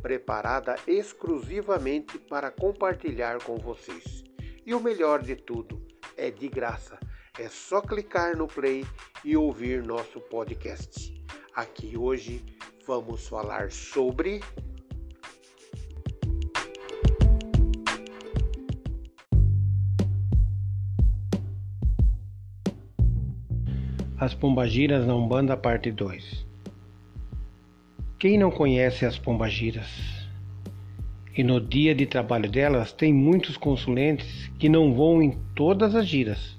preparada exclusivamente para compartilhar com vocês. E o melhor de tudo, é de graça. É só clicar no play e ouvir nosso podcast. Aqui hoje vamos falar sobre As Pombagiras na Umbanda Parte 2 Quem não conhece as Pombagiras? E no dia de trabalho delas tem muitos consulentes que não vão em todas as giras,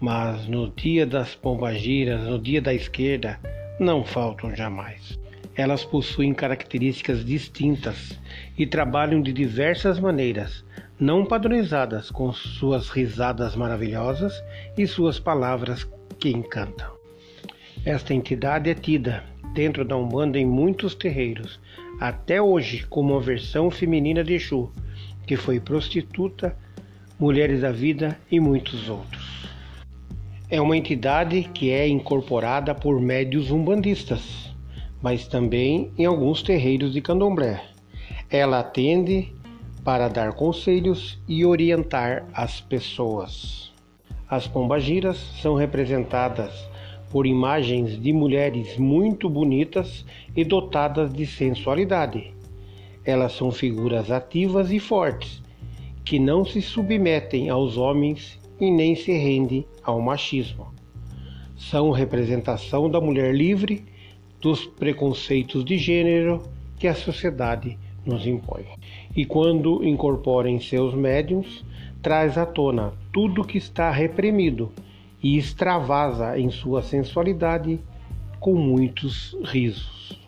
mas no dia das Pombagiras, no dia da esquerda, não faltam jamais. Elas possuem características distintas e trabalham de diversas maneiras, não padronizadas, com suas risadas maravilhosas e suas palavras que encantam. Esta entidade é tida dentro da Umbanda em muitos terreiros, até hoje como uma versão feminina de Exu, que foi prostituta, mulheres da vida e muitos outros. É uma entidade que é incorporada por médios umbandistas, mas também em alguns terreiros de candomblé. Ela atende para dar conselhos e orientar as pessoas. As pombagiras são representadas por imagens de mulheres muito bonitas e dotadas de sensualidade. Elas são figuras ativas e fortes, que não se submetem aos homens e nem se rendem ao machismo. São representação da mulher livre dos preconceitos de gênero que a sociedade nos impõe. E quando incorpora em seus médiums, traz à tona tudo que está reprimido e extravasa em sua sensualidade com muitos risos.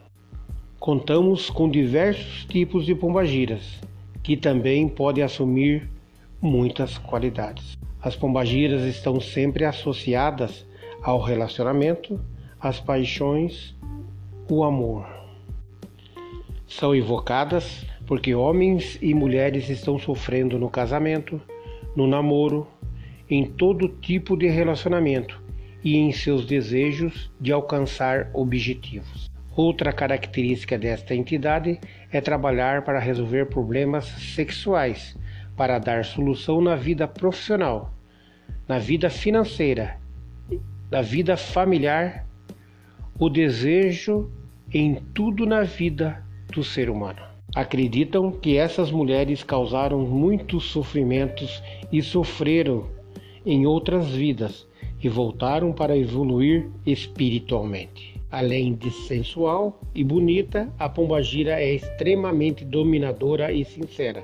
Contamos com diversos tipos de pombagiras, que também podem assumir muitas qualidades. As pombagiras estão sempre associadas ao relacionamento, às paixões, o amor. São invocadas porque homens e mulheres estão sofrendo no casamento, no namoro, em todo tipo de relacionamento e em seus desejos de alcançar objetivos. Outra característica desta entidade é trabalhar para resolver problemas sexuais, para dar solução na vida profissional, na vida financeira, na vida familiar, o desejo em tudo na vida do ser humano. Acreditam que essas mulheres causaram muitos sofrimentos e sofreram em outras vidas e voltaram para evoluir espiritualmente. Além de sensual e bonita, a pombagira é extremamente dominadora e sincera.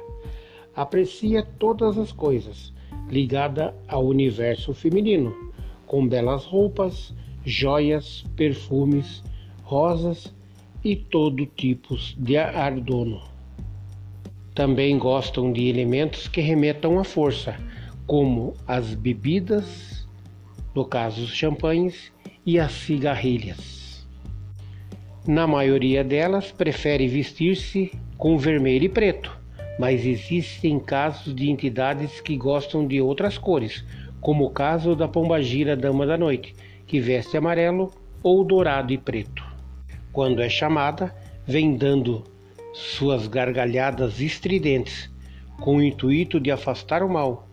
Aprecia todas as coisas ligada ao universo feminino, com belas roupas, joias, perfumes, rosas e todo tipo de ardono. Também gostam de elementos que remetam à força, como as bebidas, no caso os champanhes, e as cigarrilhas. Na maioria delas, prefere vestir-se com vermelho e preto, mas existem casos de entidades que gostam de outras cores, como o caso da pombagira Dama da Noite, que veste amarelo ou dourado e preto quando é chamada, vem dando suas gargalhadas estridentes, com o intuito de afastar o mal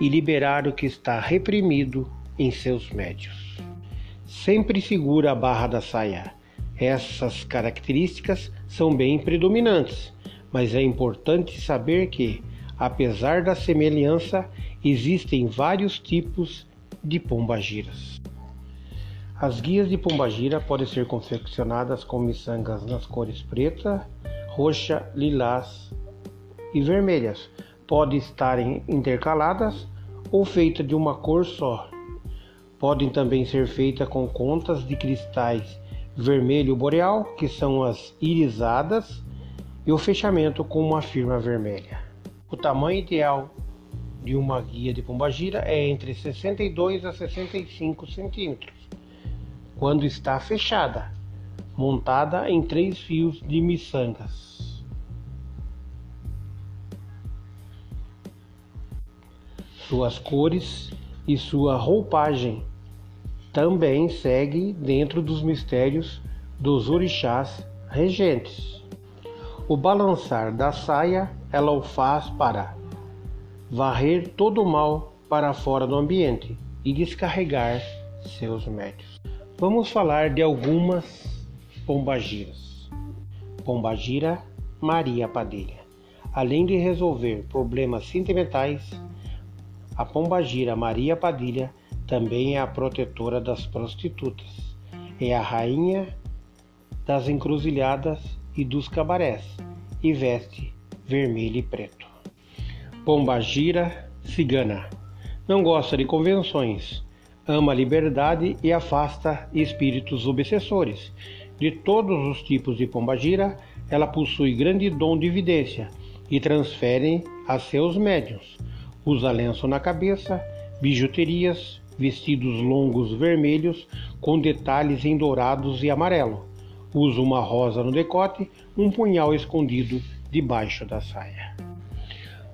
e liberar o que está reprimido em seus médios. Sempre segura a barra da saia. Essas características são bem predominantes, mas é importante saber que, apesar da semelhança, existem vários tipos de pombagiras. As guias de pombagira podem ser confeccionadas com miçangas nas cores preta, roxa, lilás e vermelhas. Podem estar intercaladas ou feitas de uma cor só. Podem também ser feitas com contas de cristais vermelho boreal, que são as irisadas, e o fechamento com uma firma vermelha. O tamanho ideal de uma guia de pombagira é entre 62 a 65 centímetros, quando está fechada, montada em três fios de miçangas. Suas cores e sua roupagem também segue dentro dos mistérios dos orixás regentes. O balançar da saia ela o faz para varrer todo o mal para fora do ambiente e descarregar seus médios. Vamos falar de algumas pombagiras. Pombagira Maria Padilha. Além de resolver problemas sentimentais, a pombagira Maria Padilha também é a protetora das prostitutas. É a rainha das encruzilhadas e dos cabarés e veste vermelho e preto. Pombagira cigana. Não gosta de convenções, ama a liberdade e afasta espíritos obsessores. De todos os tipos de pombagira, ela possui grande dom de evidência e transfere a seus médios. Usa lenço na cabeça, bijuterias, vestidos longos vermelhos com detalhes em dourados e amarelo. Usa uma rosa no decote, um punhal escondido debaixo da saia.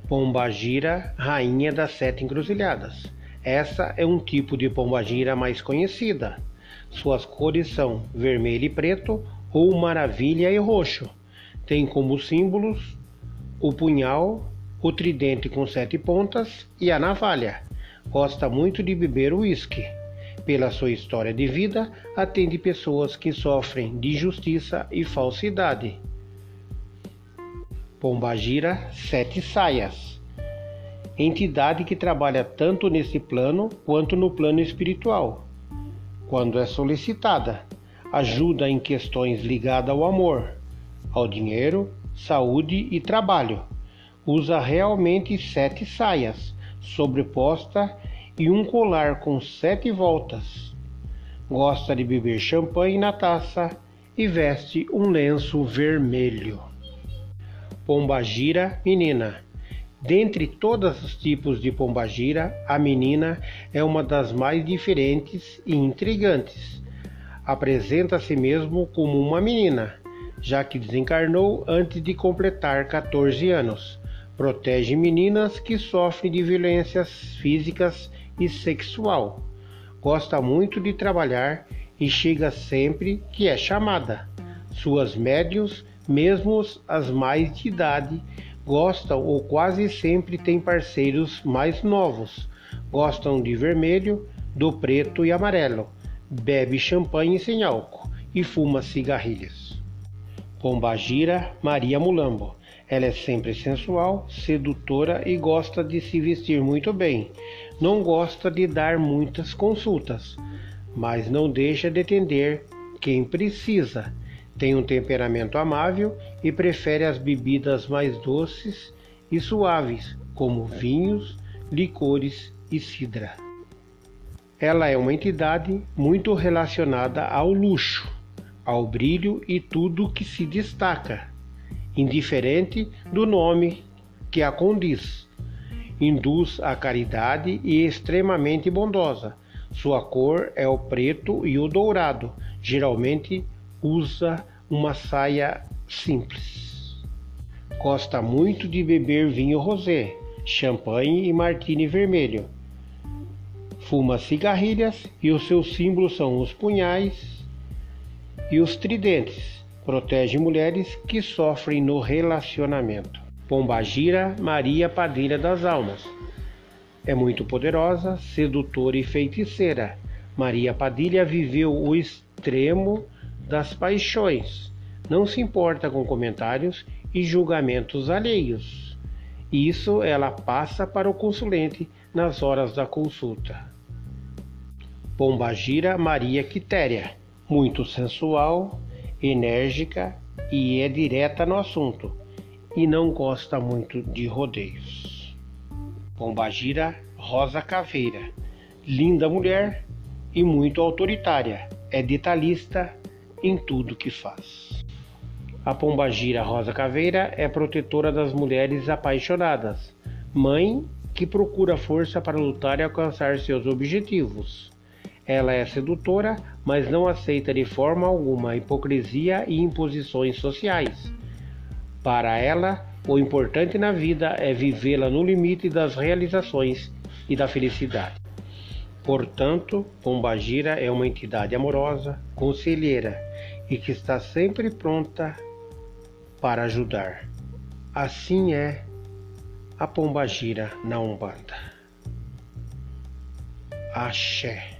Pombagira, rainha das sete encruzilhadas. Essa é um tipo de pombagira mais conhecida. Suas cores são vermelho e preto ou maravilha e roxo. Tem como símbolos o punhal, o tridente com sete pontas e a navalha. Gosta muito de beber uísque. Pela sua história de vida, atende pessoas que sofrem de justiça e falsidade. Pombagira Sete Saias. Entidade que trabalha tanto nesse plano quanto no plano espiritual. Quando é solicitada, ajuda em questões ligadas ao amor, ao dinheiro, saúde e trabalho. Usa realmente sete saias, sobreposta e um colar com sete voltas. Gosta de beber champanhe na taça e veste um lenço vermelho. Pombagira menina. Dentre todos os tipos de pombagira, a menina é uma das mais diferentes e intrigantes. Apresenta si mesmo como uma menina, já que desencarnou antes de completar 14 anos. Protege meninas que sofrem de violências físicas e sexual. Gosta muito de trabalhar e chega sempre que é chamada. Suas médios mesmo as mais de idade gostam ou quase sempre têm parceiros mais novos. Gostam de vermelho, do preto e amarelo. Bebe champanhe sem álcool e fuma cigarrilhas. Pombagira Maria Mulambo. Ela é sempre sensual, sedutora e gosta de se vestir muito bem. Não gosta de dar muitas consultas, mas não deixa de atender quem precisa tem um temperamento amável e prefere as bebidas mais doces e suaves, como vinhos, licores e cidra. Ela é uma entidade muito relacionada ao luxo, ao brilho e tudo que se destaca, indiferente do nome que a condiz. Induz a caridade e extremamente bondosa. Sua cor é o preto e o dourado, geralmente usa uma saia simples. Gosta muito de beber vinho rosé, champanhe e martini vermelho. Fuma cigarrilhas e os seus símbolos são os punhais e os tridentes. Protege mulheres que sofrem no relacionamento. Pombagira Maria Padilha das Almas. É muito poderosa, sedutora e feiticeira. Maria Padilha viveu o extremo das paixões, não se importa com comentários e julgamentos alheios. Isso ela passa para o consulente nas horas da consulta. Pombagira Maria Quitéria, muito sensual, enérgica e é direta no assunto, e não gosta muito de rodeios. Pombagira Rosa Caveira, linda mulher e muito autoritária, é detalhista em tudo que faz. a pombagira rosa caveira é protetora das mulheres apaixonadas, mãe que procura força para lutar e alcançar seus objetivos. Ela é sedutora, mas não aceita de forma alguma hipocrisia e imposições sociais. Para ela, o importante na vida é vivê-la no limite das realizações e da felicidade. Portanto, Pombagira é uma entidade amorosa, conselheira e que está sempre pronta para ajudar. Assim é a Pombagira na Umbanda. Axé.